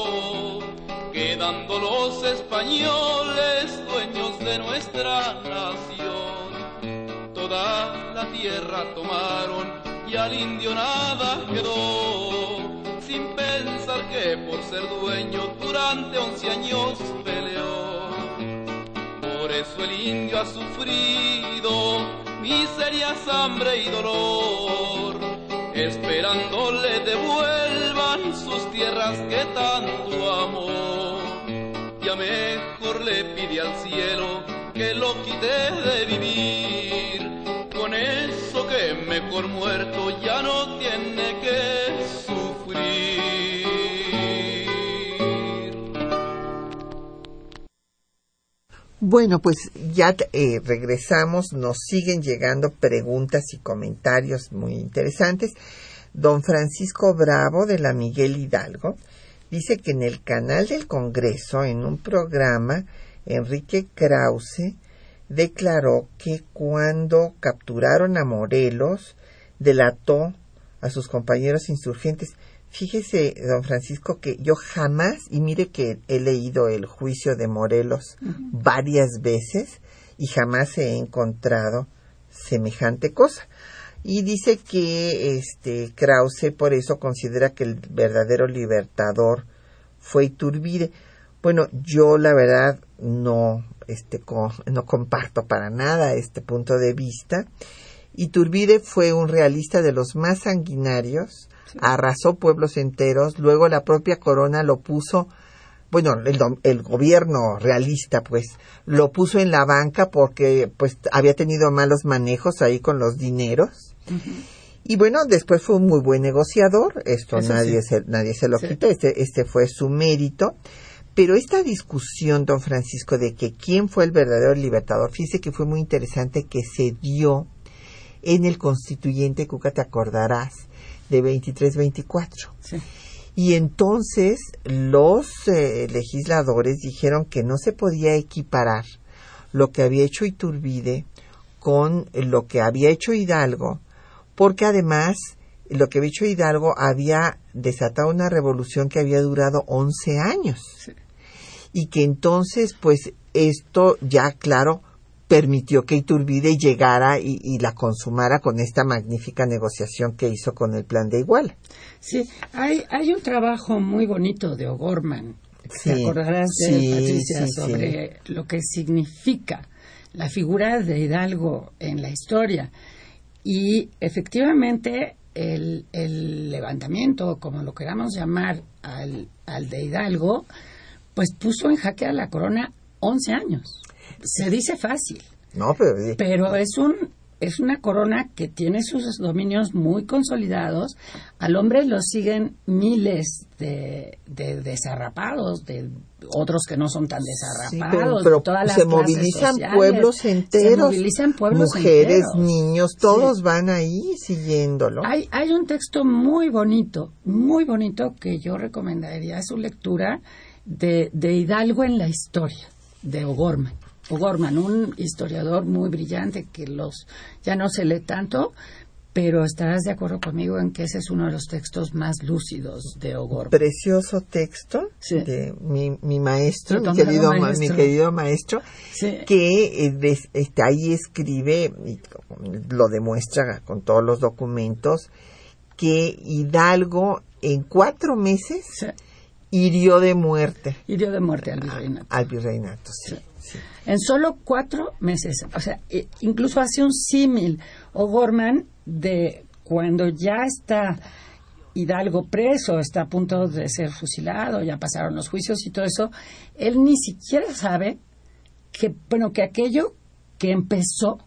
los españoles dueños de nuestra nación. Toda la tierra tomaron y al indio nada quedó, sin pensar que por ser dueño durante once años peleó. Por eso el indio ha sufrido miserias, hambre y dolor, esperando le devuelvan sus tierras que tanto amó. Mejor le pide al cielo que lo quite de vivir, con eso que mejor muerto ya no tiene que sufrir. Bueno, pues ya eh, regresamos, nos siguen llegando preguntas y comentarios muy interesantes. Don Francisco Bravo de la Miguel Hidalgo dice que en el canal del Congreso, en un programa, Enrique Krause declaró que cuando capturaron a Morelos, delató a sus compañeros insurgentes. Fíjese, don Francisco, que yo jamás, y mire que he leído el juicio de Morelos varias veces y jamás he encontrado semejante cosa. Y dice que este Krause por eso considera que el verdadero libertador fue Iturbide. Bueno, yo la verdad no este no comparto para nada este punto de vista. Iturbide fue un realista de los más sanguinarios, arrasó pueblos enteros, luego la propia corona lo puso, bueno, el, el gobierno realista pues lo puso en la banca porque pues había tenido malos manejos ahí con los dineros. Y bueno, después fue un muy buen negociador, esto Eso nadie, sí. se, nadie se lo Sí. quita, este, este fue su mérito. Pero esta discusión, don Francisco, de que quién fue el verdadero libertador, fíjese que fue muy interesante que se dio en el constituyente, Cuca, te acordarás, de 23-24. Sí. Y entonces los eh, legisladores dijeron que no se podía equiparar lo que había hecho Iturbide con lo que había hecho Hidalgo, porque además lo que había hecho Hidalgo había desatado una revolución que había durado 11 años. Sí. Y que entonces, pues, esto ya, claro, permitió que Iturbide llegara y, y la consumara con esta magnífica negociación que hizo con el plan de Iguala. Sí, hay, hay un trabajo muy bonito de O'Gorman, Sí, te acordarás de sí, Patricia, sí. sobre lo que significa la figura de Hidalgo en la historia. Y efectivamente el, el levantamiento, como lo queramos llamar, al, al de Hidalgo, pues puso en jaque a la corona 11 años. Se dice fácil. No, pero... Pero es un es una corona que tiene sus dominios muy consolidados. Al hombre lo siguen miles de, de desarrapados, de otros que no son tan Sí, desarrapados. pero, pero las se movilizan sociales. pueblos Se enteros, movilizan pueblos mujeres, enteros. niños, todos van ahí siguiéndolo. Hay, hay un texto muy bonito, muy bonito que yo recomendaría su lectura de, de Hidalgo en la historia, de O'Gorman. O'Gorman, un historiador muy brillante que los ya no se lee tanto, pero estarás de acuerdo conmigo en que ese es uno de los textos más lúcidos de O'Gorman. Precioso texto Sí. de mi, mi maestro, mi querido, ma- maestro. mi querido maestro, Sí. que eh, des- este, ahí escribe, y lo demuestra con todos los documentos, que Hidalgo en cuatro meses Sí. hirió de muerte Hirió de muerte al virreinato. al virreinato. Sí. En solo cuatro meses. O sea, e- incluso hace un símil O'Gorman de cuando ya está Hidalgo preso, está a punto de ser fusilado, ya pasaron los juicios y todo eso, él ni siquiera sabe que, bueno, que aquello que empezó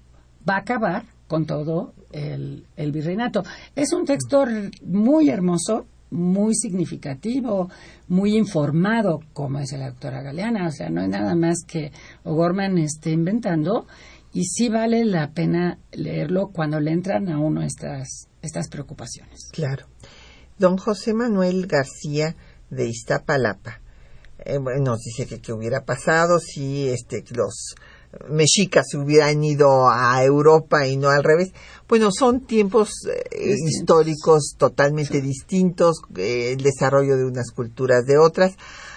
va a acabar con todo el, el virreinato. Es un texto muy hermoso, muy significativo, muy informado, como es la doctora Galeana. O sea, no es nada más que O'Gorman esté inventando y sí vale la pena leerlo cuando le entran a uno estas, estas preocupaciones. Claro. Don José Manuel García de Iztapalapa eh, nos dice que qué hubiera pasado si este, los mexicas hubieran ido a Europa y no al revés. Bueno, son tiempos eh, históricos totalmente distintos, eh, el desarrollo de unas culturas de otras.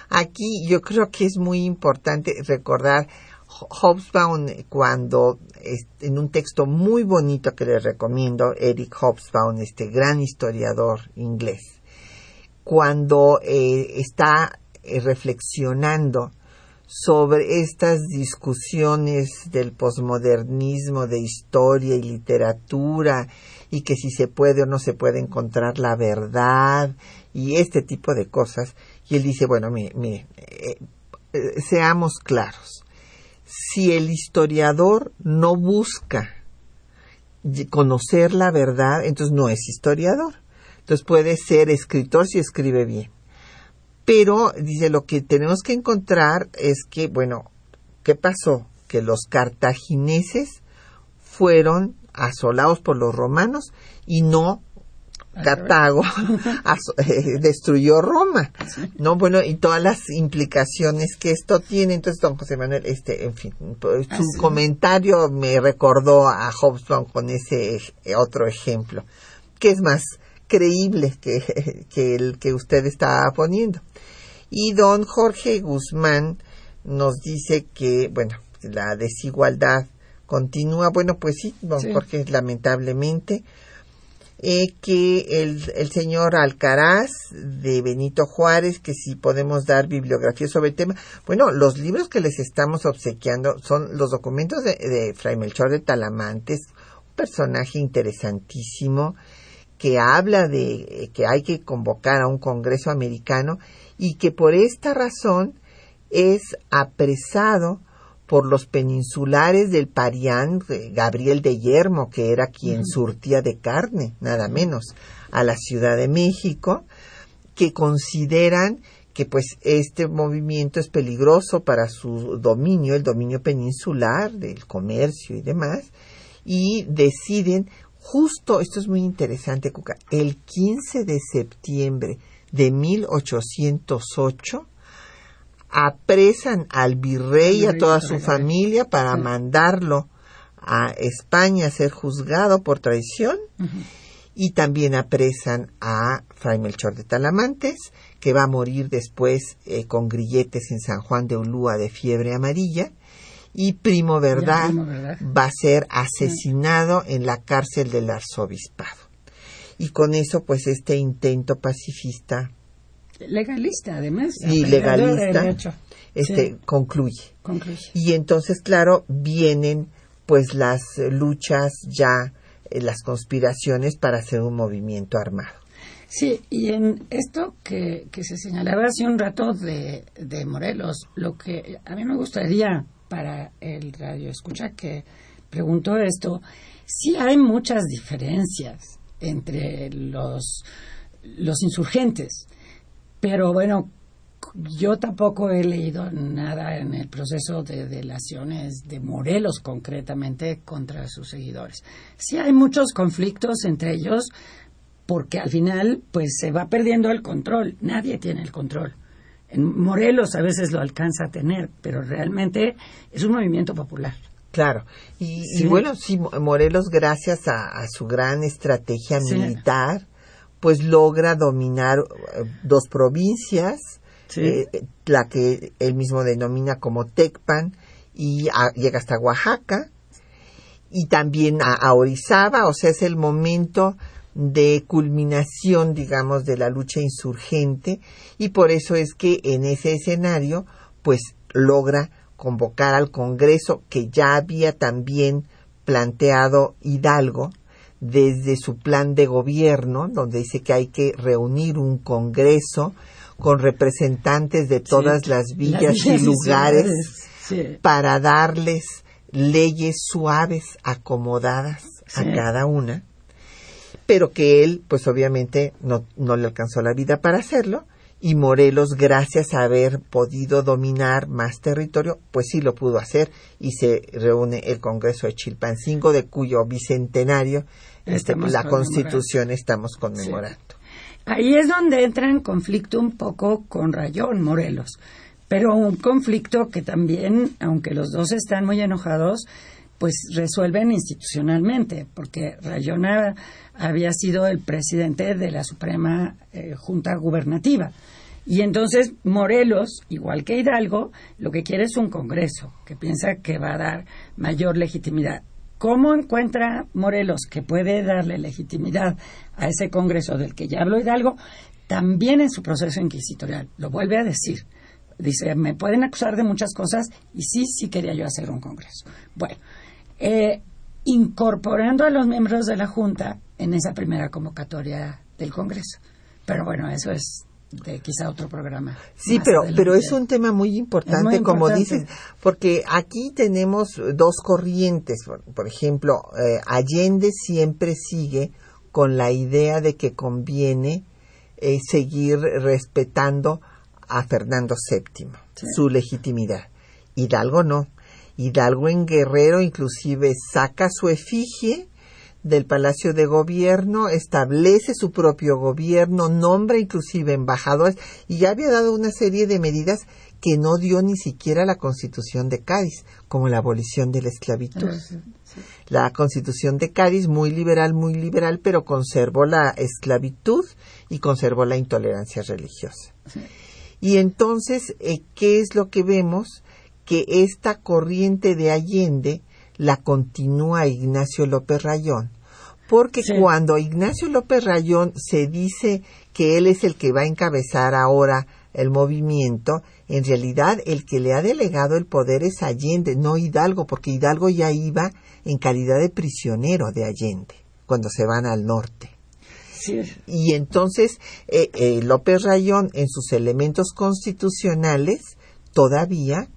Aquí yo creo que es muy importante recordar Ho- Hobsbawm cuando es- en un texto muy bonito que les recomiendo, Eric Hobsbawm, este gran historiador inglés, cuando eh, está eh, reflexionando sobre estas discusiones del posmodernismo de historia y literatura y que si se puede o no se puede encontrar la verdad y este tipo de cosas. Y él dice, bueno, mire, mire, eh, eh, seamos claros. Si el historiador no busca conocer la verdad, entonces no es historiador. Entonces puede ser escritor si escribe bien. Pero, dice, lo que tenemos que encontrar es que, bueno, ¿qué pasó? Que los cartagineses fueron asolados por los romanos y no Cartago eh, destruyó Roma, ¿no? Bueno, y todas las implicaciones que esto tiene. Entonces, don José Manuel, este, en fin, pues, su Así. comentario me recordó a Hobsbawm con ese otro ejemplo, que es más creíble que, que el que usted está poniendo. Y don Jorge Guzmán nos dice que, bueno, la desigualdad continúa. Bueno, pues sí, don Sí. Jorge, lamentablemente eh, que el, el señor Alcaraz de Benito Juárez, que si podemos dar bibliografía sobre el tema. Bueno, los libros que les estamos obsequiando son los documentos de, de Fray Melchor de Talamantes, un personaje interesantísimo que habla de eh, que hay que convocar a un Congreso americano y que por esta razón es apresado por los peninsulares del Parián, eh, Gabriel de Yermo, que era quien surtía de carne, nada menos, a la Ciudad de México, que consideran que pues este movimiento es peligroso para su dominio, el dominio peninsular, del comercio y demás, y deciden justo, esto es muy interesante, Cuca, el 15 de septiembre de 1808, apresan al virrey y a toda su familia para mandarlo a España a ser juzgado por traición. Y también apresan a Fray Melchor de Talamantes, que va a morir después eh, con grilletes en San Juan de Ulúa de fiebre amarilla, y Primo Verdad, Primo Verdad. va a ser asesinado en la cárcel del arzobispado. Y con eso, pues, este intento pacifista Legalista, además. y de legalista este, Sí. concluye. Concluye. Y entonces, claro, vienen pues las luchas ya, eh, las conspiraciones para hacer un movimiento armado. Sí, y en esto que, que se señalaba hace un rato de, de Morelos, lo que a mí me gustaría para el radio escucha que preguntó esto, sí hay muchas diferencias entre los, los insurgentes, pero bueno, yo tampoco he leído nada en el proceso de delaciones de Morelos concretamente contra sus seguidores. Sí hay muchos conflictos entre ellos porque al final pues se va perdiendo el control, nadie tiene el control. En Morelos a veces lo alcanza a tener, pero realmente es un movimiento popular. Claro, y, bueno, sí, Morelos gracias a, su gran estrategia militar, pues logra dominar eh, dos provincias, eh, la que él mismo denomina como Tecpan, y llega hasta Oaxaca, y también a, a, Orizaba, o sea, es el momento de culminación, digamos, de la lucha insurgente, y por eso es que en ese escenario, pues logra convocar al Congreso que ya había también planteado Hidalgo desde su plan de gobierno, donde dice que hay que reunir un Congreso con representantes de todas las villas y lugares para darles leyes suaves, acomodadas a cada una, pero que él, pues obviamente no, no le alcanzó la vida para hacerlo, y Morelos, gracias a haber podido dominar más territorio, pues sí lo pudo hacer y se reúne el Congreso de Chilpancingo, de cuyo bicentenario este, la Constitución estamos conmemorando. Ahí es donde entra en conflicto un poco con Rayón Morelos, pero un conflicto que también, aunque los dos están muy enojados, pues resuelven institucionalmente, porque Rayón había sido el presidente de la Suprema eh, Junta Gubernativa. Y entonces Morelos, igual que Hidalgo, lo que quiere es un Congreso que piensa que va a dar mayor legitimidad. ¿Cómo encuentra Morelos que puede darle legitimidad a ese Congreso del que ya habló Hidalgo? También en su proceso inquisitorial. Lo vuelve a decir. Dice, me pueden acusar de muchas cosas y sí, sí quería yo hacer un Congreso. Bueno, eh, incorporando a los miembros de la Junta en esa primera convocatoria del Congreso. Pero bueno, eso es de quizá otro programa. Sí, pero, pero es un tema muy importante, como dices, porque aquí tenemos dos corrientes. Por, ejemplo, eh, Allende siempre sigue con la idea de que conviene eh, seguir respetando a Fernando VII, su legitimidad. Hidalgo no. Hidalgo en Guerrero inclusive saca su efigie del Palacio de Gobierno, establece su propio gobierno, nombra inclusive embajadores y ya había dado una serie de medidas que no dio ni siquiera la Constitución de Cádiz, como la abolición de la esclavitud. Ah, la Constitución de Cádiz, muy liberal, muy liberal, pero conservó la esclavitud y conservó la intolerancia religiosa. Y entonces, eh, ¿qué es lo que vemos? Que esta corriente de Allende la continúa Ignacio López Rayón, porque cuando Ignacio López Rayón se dice que él es el que va a encabezar ahora el movimiento, en realidad el que le ha delegado el poder es Allende, no Hidalgo, porque Hidalgo ya iba en calidad de prisionero de Allende cuando se van al norte. Y entonces eh, eh, López Rayón en sus elementos constitucionales todavía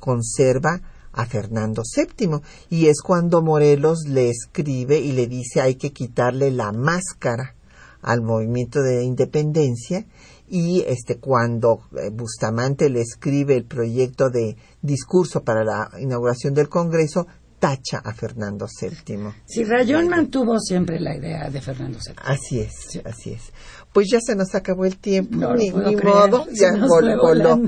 conserva a Fernando VII y es cuando Morelos le escribe y le dice hay que quitarle la máscara al movimiento de independencia y este cuando eh, Bustamante le escribe el proyecto de discurso para la inauguración del Congreso tacha a Fernando VII. Si Rayón mantuvo siempre la idea de Fernando VII. Así es, así es pues ya se nos acabó el tiempo, ni, modo, ya voló.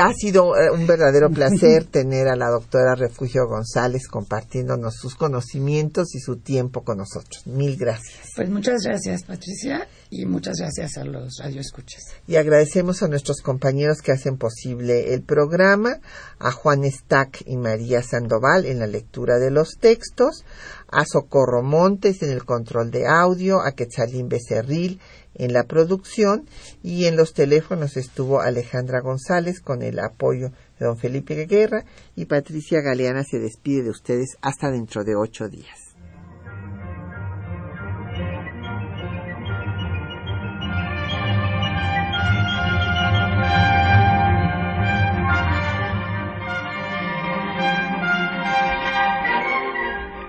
Ha sido eh, un verdadero placer tener a la doctora Refugio González compartiéndonos sus conocimientos y su tiempo con nosotros. Mil gracias. Pues muchas gracias, Patricia, y muchas gracias a los radioescuchas. Y agradecemos a nuestros compañeros que hacen posible el programa, a Juan Stack y María Sandoval en la lectura de los textos, a Socorro Montes en el control de audio, a Quetzalín Becerril en la producción y en los teléfonos estuvo Alejandra González con el apoyo de don Felipe Guerra y Patricia Galeana se despide de ustedes hasta dentro de ocho días.